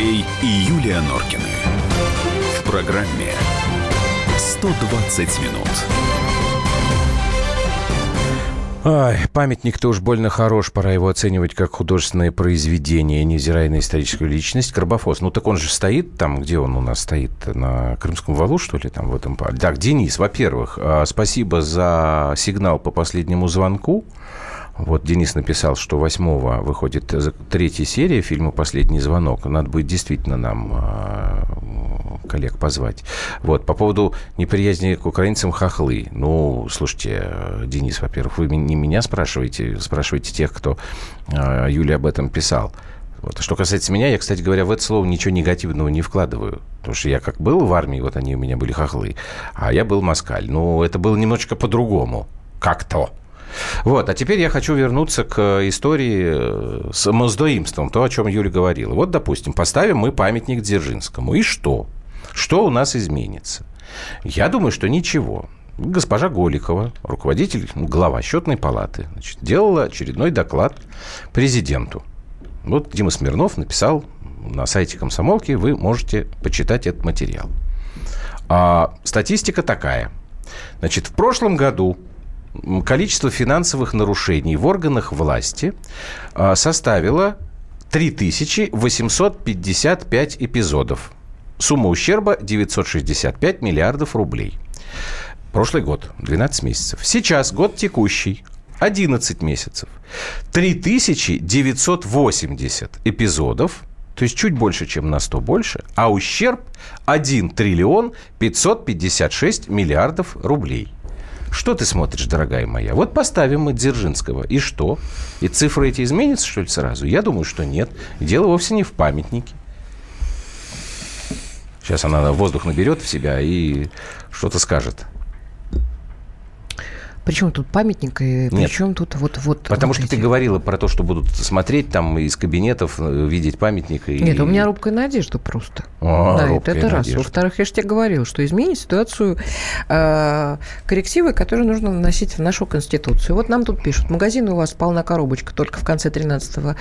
Андрей и Юлия Норкины. В программе 120 минут. Ай, памятник-то уж больно хорош, пора его оценивать как художественное произведение, невзирая на историческую личность. Карбофос, ну так он же стоит там, где он у нас стоит, на Крымском валу, что ли, там в этом... Так, Денис, во-первых, а, спасибо за сигнал по последнему звонку. Вот Денис написал, что 8 выходит третья серия фильма «Последний звонок». Надо будет действительно нам а, коллег позвать. Вот, по поводу неприязни к украинцам хохлы. Ну, слушайте, Денис, во-первых, вы не меня спрашиваете, спрашиваете тех, кто э, Юле об этом писал. Вот. А что касается меня, я, кстати говоря, в это слово ничего негативного не вкладываю. Потому что я как был в армии, вот они у меня были хохлы, а я был москаль. Ну, это было немножечко по-другому. Как-то. Вот, а теперь я хочу вернуться к истории э, с моздоимством, то, о чем Юля говорила. Вот, допустим, поставим мы памятник Дзержинскому. И что? Что у нас изменится? Я думаю, что ничего. Госпожа Голикова, руководитель, глава счетной палаты, значит, делала очередной доклад президенту. Вот Дима Смирнов написал на сайте комсомолки, вы можете почитать этот материал. А, статистика такая. Значит, в прошлом году количество финансовых нарушений в органах власти а, составило 3855 эпизодов. Сумма ущерба 965 миллиардов рублей. Прошлый год 12 месяцев. Сейчас год текущий 11 месяцев. 3980 эпизодов, то есть чуть больше, чем на 100 больше, а ущерб 1 триллион 556 миллиардов рублей. Что ты смотришь, дорогая моя? Вот поставим мы Дзержинского. И что? И цифры эти изменятся, что ли, сразу? Я думаю, что нет. Дело вовсе не в памятнике. Сейчас она воздух наберет в себя и что-то скажет. Причем тут памятник, и причем тут вот... вот Потому вот что эти... ты говорила про то, что будут смотреть там из кабинетов, э, видеть памятник. И... Нет, у меня робкая надежда просто. А, да, это, это раз. Во-вторых, я же тебе говорила, что изменить ситуацию э, коррективы, которые нужно наносить в нашу Конституцию. Вот нам тут пишут, магазин у вас полна коробочка, только в конце 13-го.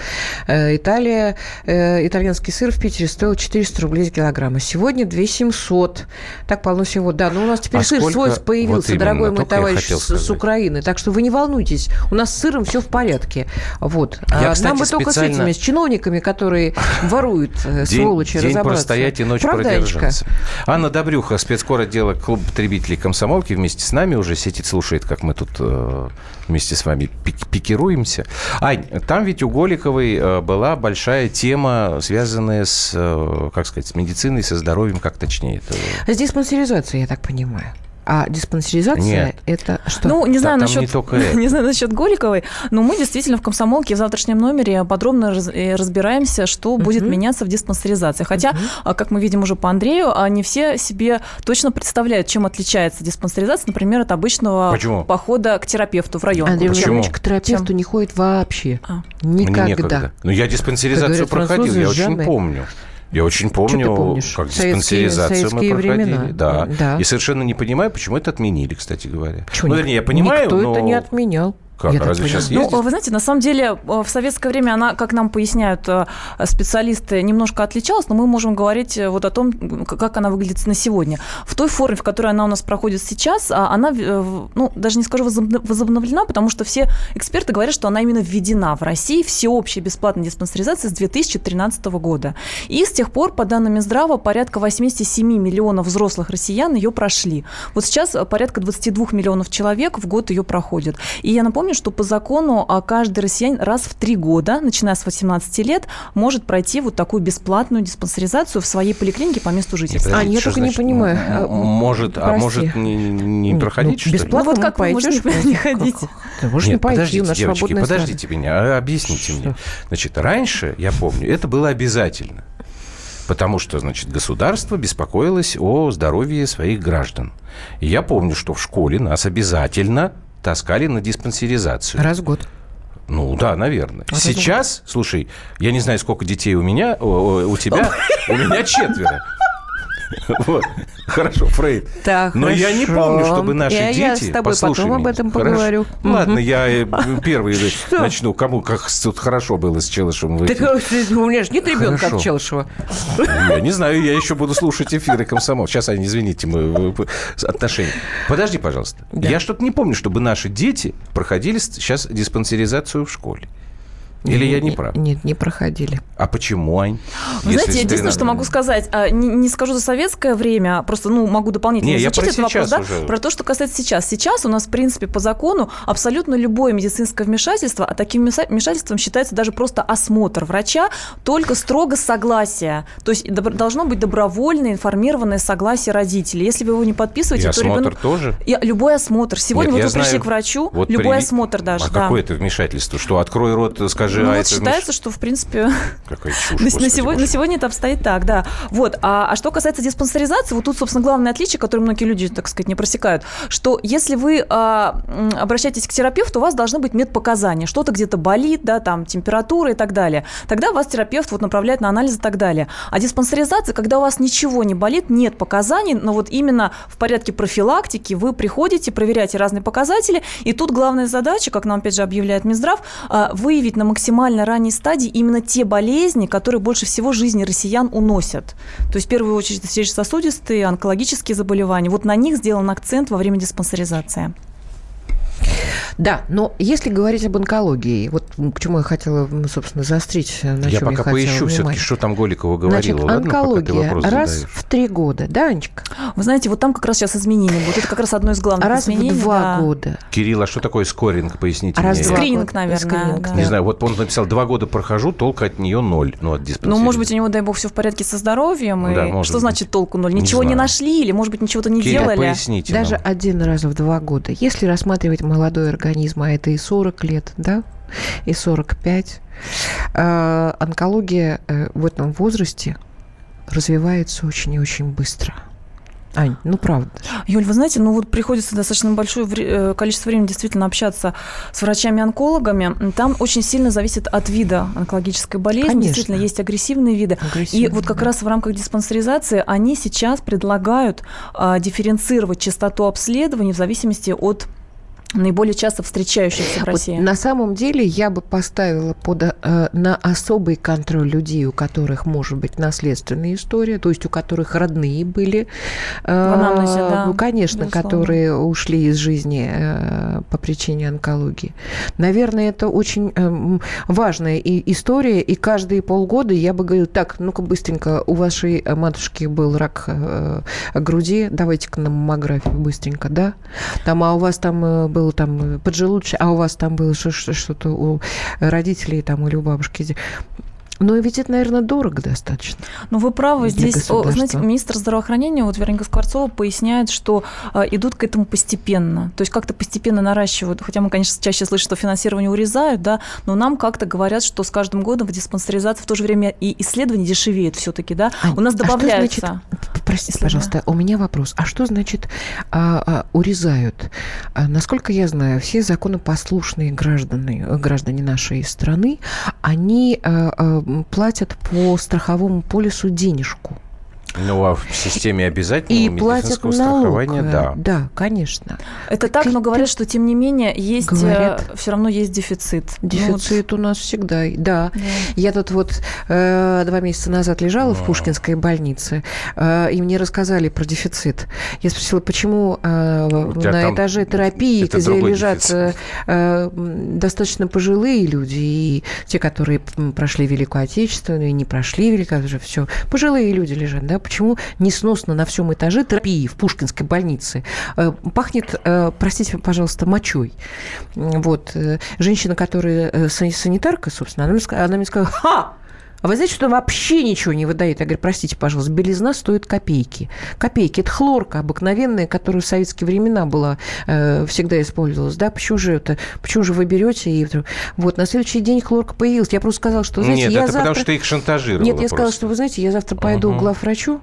Э, Италия, э, итальянский сыр в Питере стоил 400 рублей за килограмм. А сегодня 2 700. Так полно всего. Да, но у нас теперь а сыр сколько... свой появился, вот дорогой мой товарищ с Украины. Так что вы не волнуйтесь, у нас с сыром все в порядке. Вот. Я, а кстати, Нам бы специально... только с этими, с чиновниками, которые воруют, день, сволочи, день разобраться. простоять и ночь Правда, продержаться. Анна Добрюха, спецкор отдела клуба потребителей комсомолки, вместе с нами уже сидит, слушает, как мы тут э, вместе с вами пик пикируемся. Ань, там ведь у Голиковой э, была большая тема, связанная с, э, как сказать, с медициной, со здоровьем, как точнее это? С диспансеризацией, я так понимаю. А диспансеризация Нет. это что? Ну, не знаю, Да, насчет, не, только не знаю насчет Голиковой, но мы действительно в комсомолке в завтрашнем номере подробно раз, э, разбираемся, что uh-huh. будет меняться в диспансеризации. Хотя, uh-huh. как мы видим уже по Андрею, не все себе точно представляют, чем отличается диспансеризация, например, от обычного Почему? похода к терапевту в район. Андрей Почему? Владимирович к терапевту Чем? не ходит вообще. А. Никогда. Мне некогда. Ну, я диспансеризацию проходил, я очень помню. Я очень помню, как Советские- диспансеризацию мы советские проходили. времена. Да. Да. И совершенно не понимаю, почему это отменили, кстати говоря. Почему ну, вернее, я понимаю, Никто но... это не отменял. Как, Я разве сейчас Ну, есть? вы знаете, на самом деле э, в советское время она, как нам поясняют э, специалисты, немножко отличалась, но мы можем говорить э, вот о том, как она выглядит на сегодня. В той форме, в которой она у нас проходит сейчас, а, она, ну, даже не скажу возобно- возобновлена, потому что все эксперты говорят, что она именно введена в России всеобщая бесплатная диспансеризация с 2013 года. И с тех пор, по данным Минздрава, порядка 87 миллионов взрослых россиян ее прошли. Вот сейчас порядка 22 миллионов человек в год ее проходят. И я напомню, что по закону а, каждый россиянин раз в три года, начиная с 18 лет, может пройти вот такую бесплатную диспансеризацию в своей поликлинике по месту жительства. А, я только не значит, понимаю. А, м- Может, а прости. может не, не Нет, проходить, ну, что ли? бесплатно Ну вот как вы можете пойдешь, не ходить? Ты можешь Нет, не пойти, подождите, у нас девочки, подождите меня, а объясните мне. Значит, раньше, я помню, это было обязательно. Потому что, значит, государство беспокоилось о здоровье своих граждан. И я помню, что в школе нас обязательно таскали на диспансеризацию. Раз в год. Ну да, наверное. А Сейчас, слушай, я не знаю, сколько детей у меня, о- у тебя, у меня четверо. Вот. Хорошо, Фрейд. Так, Но я не хорошо. помню, чтобы наши Я- дети... я с тобой Послушай потом об меня. этом Хорошо. поговорю. Ладно, я э, первый начну. Кому как тут хорошо было с Челышевым в Так э, у меня же нет ребенка Хорошо. от Челышева. Я не знаю, я еще буду слушать эфиры комсомол. Сейчас, Аня, извините, мы э, отношения. Подожди, пожалуйста. Да. Я что-то не помню, чтобы наши дети проходили сейчас диспансеризацию в школе. Или я не прав? Нет, не проходили. А почему, Ань? Вы знаете, с единственное, что 13 могу сказать, а, не, не скажу за советское время, просто ну, могу дополнительно Не, я изучить этот вопрос, сейчас да, уже. про то, что касается сейчас. Сейчас у нас, в принципе, по закону абсолютно любое медицинское вмешательство, а таким вмешательством считается даже просто осмотр врача, только строго согласие. То есть добро- должно быть добровольное информированное согласие родителей. Если вы его не И подписываете, то осмотр ребенок... тоже? И любой осмотр. Сегодня Нет, вот я вы пришли знаю, к врачу, вот любой при- осмотр даже. А да. какое это вмешательство? Что, открой рот, скажи, Ну а вот это считается, что, в принципе, Какая чушь, на, на сегодня, на сегодня это обстоит так, да. Вот. А, а что касается диспансеризации, вот тут, собственно, главное отличие, которое многие люди, так сказать, не просекают, что если вы а, обращаетесь к терапевту, у вас должны быть медпоказания. Что-то где-то болит, да, там, температура и так далее. Тогда вас терапевт вот направляет на анализ и так далее. А диспансеризация, когда у вас ничего не болит, нет показаний, но вот именно в порядке профилактики вы приходите, проверяете разные показатели, и тут главная задача, как нам опять же объявляет Минздрав, а, выявить на максимально ранней стадии именно те болезни, которые больше всего жизни россиян уносят. То есть в первую очередь сердечно-сосудистые, онкологические заболевания. Вот на них сделан акцент во время диспансеризации. Да, но если говорить об онкологии, вот м, к чему я хотела, собственно, заострить, на Я чем пока хотела поищу все-таки, что там Голикова говорила. Значит, Ладно, пока ты онкология вопрос раз задаешь. в три года, да, Анечка? Вы знаете, вот там как раз сейчас изменения будут. Это как раз одно из главных Раз в изменений. два да. года. Кирилл, а что такое скоринг? Поясните Раз мне. в Скрининг, наверное, Скрининг, да. Не знаю, вот он написал, два года прохожу, толка от нее ноль. Ну, от Ну, диспансеризации. может быть, у него, дай бог, все в порядке со здоровьем. Ну и да, может что быть. значит толку ноль? Не Ничего не, знаю. нашли или, может быть, ничего-то не Кирилл, делали? поясните Даже нам. один раз в два года. Если рассматривать молодой организм, а это и 40 лет, да, и 45, э, онкология э, в этом возрасте развивается очень и очень быстро. Ань, ну правда. Юль, вы знаете, ну вот приходится достаточно большое вре- э, количество времени действительно общаться с врачами-онкологами. Там очень сильно зависит от вида онкологической болезни. Конечно. Действительно, есть агрессивные виды. И Агрессивно, вот как да. раз в рамках диспансеризации они сейчас предлагают а, дифференцировать частоту обследований в зависимости от наиболее часто встречающихся в Вот России. на самом деле я бы поставила под, э, на особый контроль людей, у которых может быть наследственная история, то есть у которых родные были, э, анамнезе, да, ну, конечно, безусловно. которые ушли из жизни э, по причине онкологии. Наверное, это очень э, важная и история, и каждые полгода я бы говорила, так, ну-ка быстренько, у вашей матушки был рак э, груди, давайте-ка на маммографию быстренько, да? Там, а у вас там э, был там э, поджелудочный, а у вас там было что- что- что-то у родителей там или у бабушки. Но ведь это, наверное, дорого достаточно. Ну, вы правы. Здесь, знаете, министр здравоохранения, вот Вероника Скворцова, поясняет, что э, идут к этому постепенно. То есть как-то постепенно наращивают. Хотя мы, конечно, чаще слышим, что финансирование урезают, да, но нам как-то говорят, что с каждым годом в диспансеризации в то же время и исследования дешевеют все-таки, да. Ань, У нас а что добавляются. значит- Простите, пожалуйста, у меня вопрос. А что значит а, а, урезают? А, насколько я знаю, все законопослушные граждане, граждане нашей страны, они а, а, платят по страховому полису денежку. Ну, а в системе обязательного И платят медицинского налог. страхования, э, да. Да, конечно. Это так, но говорят, что тем не менее есть говорят. все равно есть дефицит. Ну, вот, Дефицит у нас всегда. Да. да. Я тут вот э, два месяца назад лежала в Пушкинской больнице, э, и мне рассказали про дефицит. Я спросила, почему э, на этаже терапии, это где лежат дефицит. э, э, достаточно пожилые люди, и те, которые прошли Великую Отечественную, и не прошли Великую Отечественную, все, пожилые люди лежат, да, почему несносно на всем этаже терапии в Пушкинской больнице э, пахнет, э, простите, пожалуйста, мочой. Вот. э, Женщина, которая сан- санитарка, собственно, она мне сказала, ха, а вы знаете, что он вообще ничего не выдает? Я говорю, простите, пожалуйста, белизна стоит копейки. Копейки. Это хлорка обыкновенная, которая в советские времена была, э, всегда использовалась. Да, почему же это? Почему же вы берете и... Вот, на следующий день хлорка появилась. Я просто сказала, что, знаете, Нет, я это завтра... потому что их шантажировало Нет, я сказала, просто. что, вы знаете, я завтра пойду Мгм. к главврачу,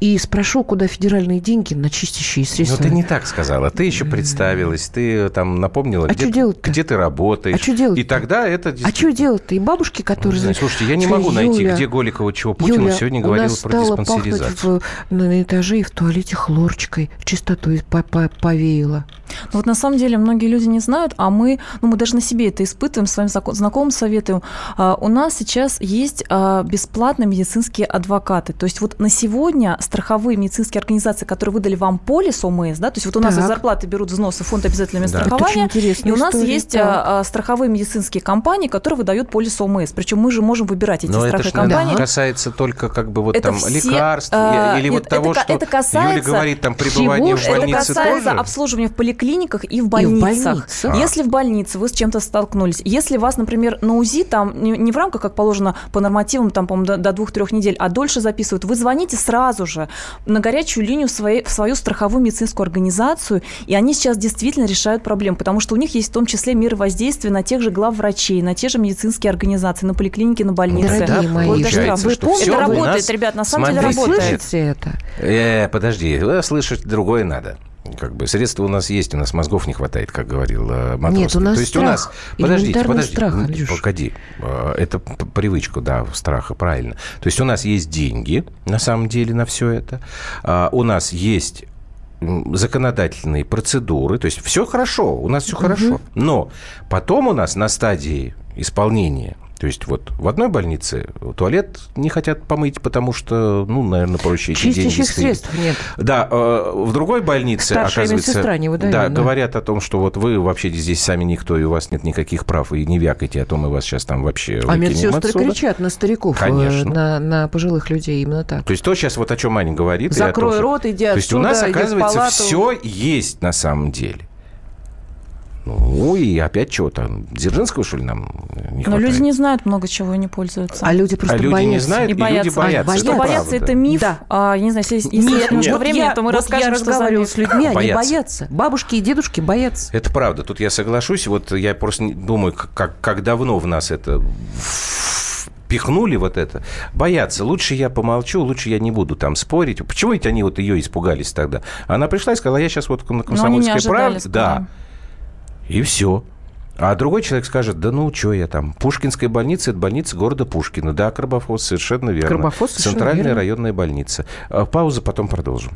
и спрошу, куда федеральные деньги на чистящие Ну, средства. ты не так сказала. Ты еще представилась, ты там напомнила, А где, где ты работаешь. А чё делать-то? И тогда это А что делать-то? И бабушки, которые... Ой, Слушайте, я не сказали, могу найти, «Юля, где Голикова чего Путину Юля, сегодня у говорил нас про стало диспансеризацию. пахнуть в- на этаже и в туалете хлорочкой. Чистотой по- по- повеяло. Ну вот на самом деле многие люди не знают, а мы, ну мы даже на себе это испытываем, своим знакомым советуем. А, у нас сейчас есть а, бесплатные медицинские адвокаты. То есть вот на сегодня страховые медицинские организации, которые выдали вам полис ОМС, да, то есть вот у нас Так. из зарплаты берут взносы фонд обязательного Да. Это страхования, и у нас история, есть так. а, а, страховые медицинские компании, которые выдают полис ОМС. Причем мы же можем выбирать эти Но это страховые компании. касается только как бы вот Это там все, лекарств а, или нет, вот того, это что это касается Юля говорит, там пребывание в это больнице это касается тоже. обслуживания в поликлиниках и в И в больницах. больницах. Если в больнице вы с чем-то столкнулись, если вас, например, на УЗИ там не, не в рамках, как положено по нормативам, там, по-моему, до, до двух-трех недель, а дольше записывают, вы звоните сразу же на горячую линию в, своей, в свою страховую медицинскую организацию, и они сейчас действительно решают проблему, потому что у них есть в том числе меры воздействия на тех же главврачей, на те же медицинские организации, на поликлиники, на больницы. Дорогие Да, мои, Вот Вы всё это работает, ребят, на самом деле работает. слышите это? Э, подожди, вы слышать другое надо. Как бы средства у нас есть, у нас мозгов не хватает, как говорил э, Матросский. Нет, у нас То есть у страх. нас... Подождите, подождите. страх, м, Андрюш. Погоди. Э, Это привычка, да, страха, правильно. То есть у нас есть деньги, на самом деле, на все это. А, У нас есть законодательные процедуры, то есть все хорошо, у нас все хорошо. Но потом у нас на стадии исполнения то есть вот в одной больнице туалет не хотят помыть, потому что, ну, наверное, проще эти деньги средств нет. Да, э, в другой больнице, Старшая оказывается, не выдает, да, да. говорят о том, что вот вы вообще здесь сами никто, и у вас нет никаких прав, и не вякайте о том, и вас сейчас там вообще А медсестры отсюда. кричат на стариков, э, Конечно. на, на пожилых людей, именно так. То есть то сейчас вот о чем Аня говорит. том, Закрой что- рот, иди То есть у нас, отсюда, оказывается, все есть на самом деле. Ну и опять там? Дзержинского, что ли, нам не Но хватает? люди не знают много чего и не пользуются. А люди просто а люди боятся. не знают, И и, люди боятся. боятся. А, Что боятся. это миф. Да. А, я не знаю, если, если Нет, немножко вот времени, я, то мы вот расскажем, я что за разговаривала миф. с людьми, они Боятся. боятся. Бабушки и дедушки боятся. Это правда. Тут я соглашусь. Вот я просто думаю, как, как, давно в нас это пихнули вот это. Боятся. Лучше я помолчу, лучше я не буду там спорить. Почему ведь они вот ее испугались тогда? Она пришла и сказала, я сейчас вот на комсомольской правде. Да. И все. А другой человек скажет, да ну, что я там, Пушкинская больница – это больница города Пушкина. Да, Карбофос, совершенно верно. Карбофос, совершенно Центральная верно. районная больница. А, Пауза, потом продолжим.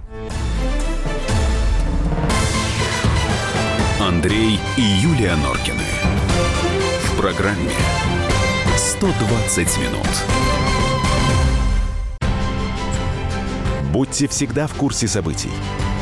Андрей и Юлия Норкины. В программе 120 минут. Будьте всегда в курсе событий.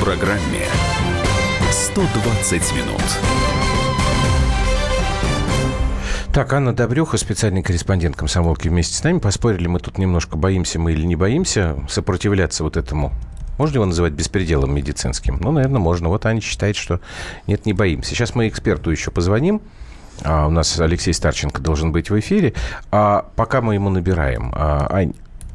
В программе 120 минут. Так, Анна Добрюха, специальный корреспондент комсомолки вместе с нами. Поспорили мы тут немножко, боимся мы или не боимся сопротивляться вот этому. Можно его называть беспределом медицинским? Ну, наверное, можно. Вот Аня считает, что нет, не боимся. Сейчас мы эксперту еще позвоним. А, у нас Алексей Старченко должен быть в эфире. А пока мы ему набираем. А, Ань,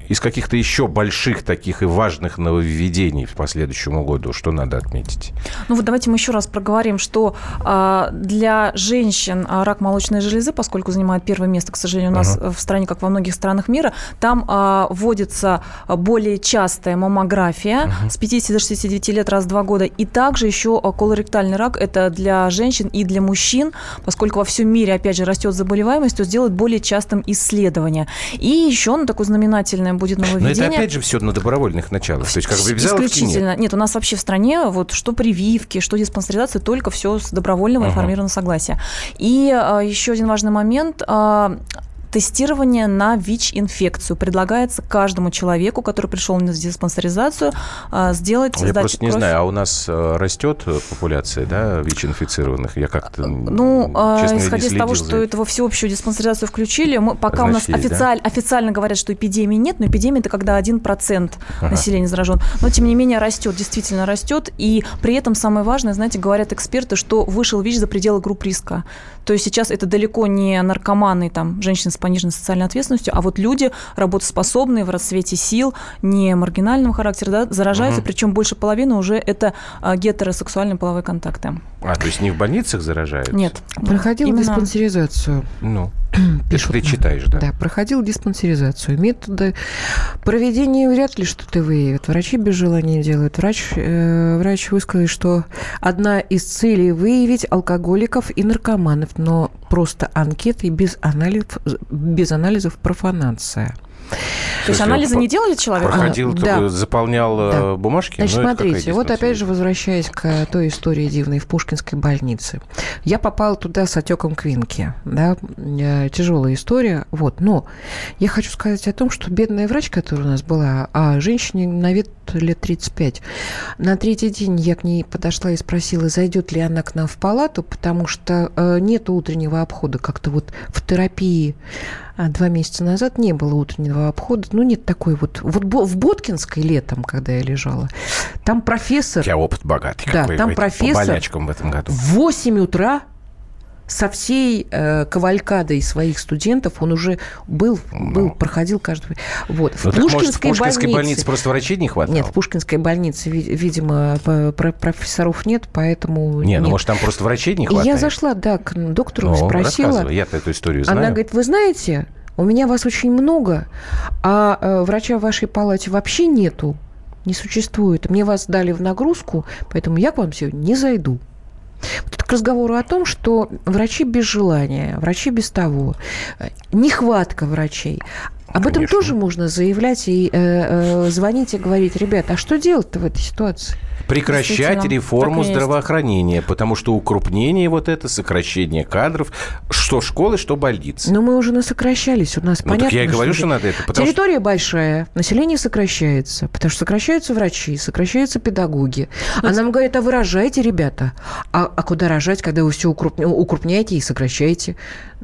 из каких-то еще больших таких и важных нововведений в последующему году, что надо отметить? Ну вот давайте мы еще раз проговорим, что а, для женщин а, рак молочной железы, поскольку занимает первое место, к сожалению, у нас Ага. в стране, как во многих странах мира, там а, вводится более частая маммография с 50 до 69 лет раз в два года. И также еще колоректальный рак – это для женщин и для мужчин, поскольку во всем мире, опять же, растет заболеваемость, то сделать более частым исследование. И еще ну, такое знаменательное будет Но нововведение. это опять же все на добровольных началах. То есть как в обязаловке нет. Исключительно. Нет. у нас вообще в стране вот что прививки, что диспансеризация, только все с добровольного информированного согласия. И а, еще один важный момент. а, тестирование на ВИЧ-инфекцию. Предлагается каждому человеку, который пришел на диспансеризацию, а, сделать Я просто не кровь. знаю, а у нас э, растет популяция да, ВИЧ-инфицированных? Я как-то, Ну, честно, исходя из того, что это во всеобщую диспансеризацию включили, мы, пока Значит, у нас официаль, да? официально говорят, что эпидемии нет, но эпидемия – это когда 1% ага. населения заражен. Но, тем не менее, растет, действительно растет. И при этом самое важное, знаете, говорят эксперты, что вышел ВИЧ за пределы групп риска. То есть сейчас это далеко не наркоманы, там, женщины с пониженной социальной ответственностью, а вот люди работоспособные, в расцвете сил, не маргинального характера, да, заражаются, угу. причем больше половины уже это а, гетеросексуальные половые контакты. А, то есть не в больницах заражаются? Нет. Проходил Именно... диспансеризацию. Ну. Пишут. Ты читаешь, да? Да, проходил диспансеризацию. Методы проведения вряд ли что-то выявят. Врачи без желания делают. Врач, э, врач высказал, что одна из целей выявить алкоголиков и наркоманов, но просто анкеты без анализов, без анализов профанация. То есть анализы не делали человек? Проходил, а, да. заполнял э, да. бумажки? Значит, ну, смотрите, вот опять же возвращаясь к той истории дивной в Пушкинской больнице. Я попала туда с отеком квинки. Да? Э, тяжелая история. Вот. Но я хочу сказать о том, что бедная врач, которая у нас была, а женщине на вид лет 35, на третий день я к ней подошла и спросила, зайдет ли она к нам в палату, потому что э, нет утреннего обхода как-то вот в терапии два месяца назад не было утреннего обхода. Ну, нет такой вот... Вот в Боткинской летом, когда я лежала, там профессор... У тебя опыт богатый. Да, там профессор... По болячкам в этом году. В 8 утра со всей э, кавалькадой своих студентов он уже был, ну. был проходил каждый... Вот. В ну, Пушкинской, может, в Пушкинской больнице... больнице просто врачей не хватало? Нет, в Пушкинской больнице, видимо, профессоров нет, поэтому... Не, ну, может, там просто врачей не хватает? Я зашла, да, к доктору ну, спросила. я эту историю знаю. Она говорит, вы знаете, у меня вас очень много, а э, врача в вашей палате вообще нету, не существует. Мне вас дали в нагрузку, поэтому я к вам сегодня не зайду. Вот к разговору о том, что врачи без желания, врачи без того, э, нехватка врачей. Об Конечно. этом тоже можно заявлять и э, э, звонить и говорить, ребята, а что делать-то в этой ситуации? прекращать реформу здравоохранения, потому что укрупнение вот это, сокращение кадров, что школы, что больницы. Но мы уже насокращались, у нас ну, понятно. Так я и говорю, что надо это. Территория что... большая, население сокращается, потому что сокращаются врачи, сокращаются педагоги. А нам говорят, а вы рожаете, ребята. А, а куда рожать, когда вы все укрупняете и сокращаете?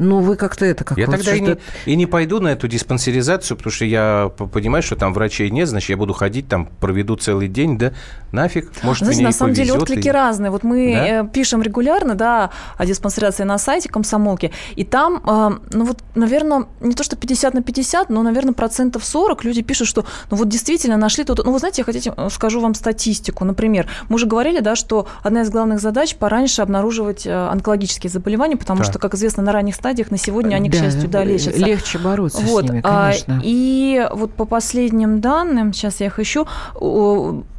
Ну, вы как-то это... Как я тогда и не, и не пойду на эту диспансеризацию, потому что я понимаю, что там врачей нет, значит, я буду ходить, там проведу целый день, да, нафиг, может, Знаете, меня на самом деле отклики и... разные. Вот мы да? Э, пишем регулярно, да, о диспансерации на сайте комсомолки, и там, э, ну вот, наверное, не то что 50 на 50, но, наверное, процентов 40 люди пишут, что, ну вот действительно нашли тут... Ну, вы знаете, я хотите, э, скажу вам статистику. Например, мы уже говорили, да, что одна из главных задач пораньше обнаруживать онкологические заболевания, потому так. что, как известно, на ранних стадиях на сегодня они, да, к счастью, да, лечатся. Легче бороться вот. с ними, а, конечно. И вот по последним данным, сейчас я их ищу,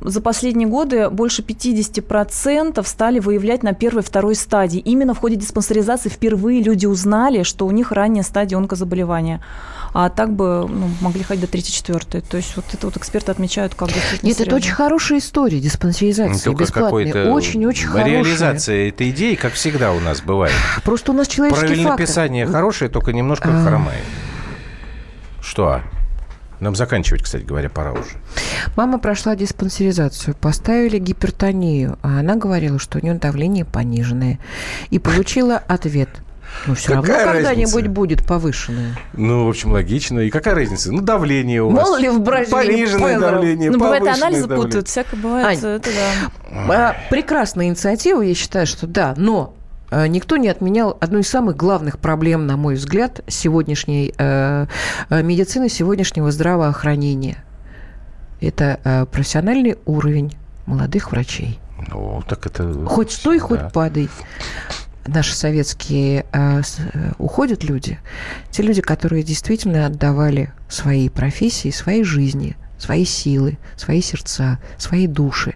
за последние годы больше 50% стали выявлять на первой второй стадии. Именно в ходе диспансеризации впервые люди узнали, что у них ранняя стадия онкозаболевания. А так бы ну, могли ходить до 3-4. То есть вот это вот эксперты отмечают как действительно Нет, это очень хорошая история диспансеризации, ну, бесплатная. Очень-очень хорошая. Реализация этой идеи, как всегда у нас бывает. Просто у нас человеческий Правильное фактор. Написание хорошее, только немножко а... хромает. Что? Нам заканчивать, кстати говоря, пора уже. Мама прошла диспансеризацию, поставили гипертонию, а она говорила, что у нее давление пониженное. И получила ответ – ну, все какая равно когда-нибудь будет повышенное. Ну, в общем, логично. И какая разница? Ну, давление у вас. Мало ли в Бразилии Пониженное давление, Ну, бывает, анализы давление. путают, всякое бывает. Ань, это да. Прекрасная инициатива, я считаю, что да, но никто не отменял одну из самых главных проблем, на мой взгляд, сегодняшней э, э, медицины, сегодняшнего здравоохранения. Это э, профессиональный уровень молодых врачей. Ну, так это... Хоть стой, да. хоть падай. Наши советские э, э, уходят люди, те люди, которые действительно отдавали своей профессии, своей жизни, свои силы, свои сердца, свои души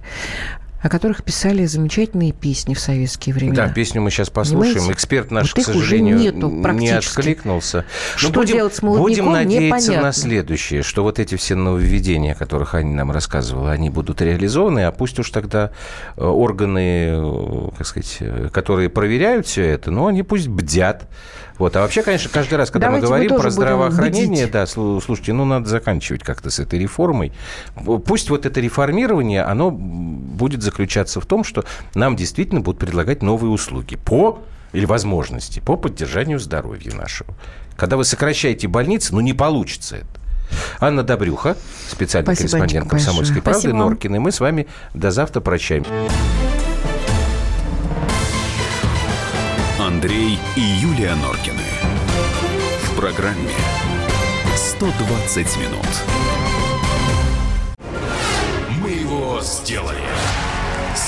о которых писали замечательные песни в советские времена. Да, песню мы сейчас послушаем. Понимаете? Эксперт наш, Вот к сожалению, нету не откликнулся. Что будем, делать с Будем надеяться непонятно. на следующее, что вот эти все нововведения, о которых Аня нам рассказывала, они будут реализованы, а пусть уж тогда э, органы, э, как сказать, э, которые проверяют все это, ну, они пусть бдят. Вот. А вообще, конечно, каждый раз, когда Давайте мы мы говорим тоже про здравоохранение, да, слу- слушайте, ну, надо заканчивать как-то с этой реформой. Пусть вот это реформирование, оно будет заключаться в том, что нам действительно будут предлагать новые услуги по или возможности по поддержанию здоровья нашего. Когда вы сокращаете больницы, ну, не получится это. Анна Добрюха, специальный Спасибо, корреспондент «Комсомольской большое. правды» Спасибо. Норкин, и мы с вами до завтра прощаемся. Андрей и Юлия Норкины. В программе 120 минут. Мы его сделали.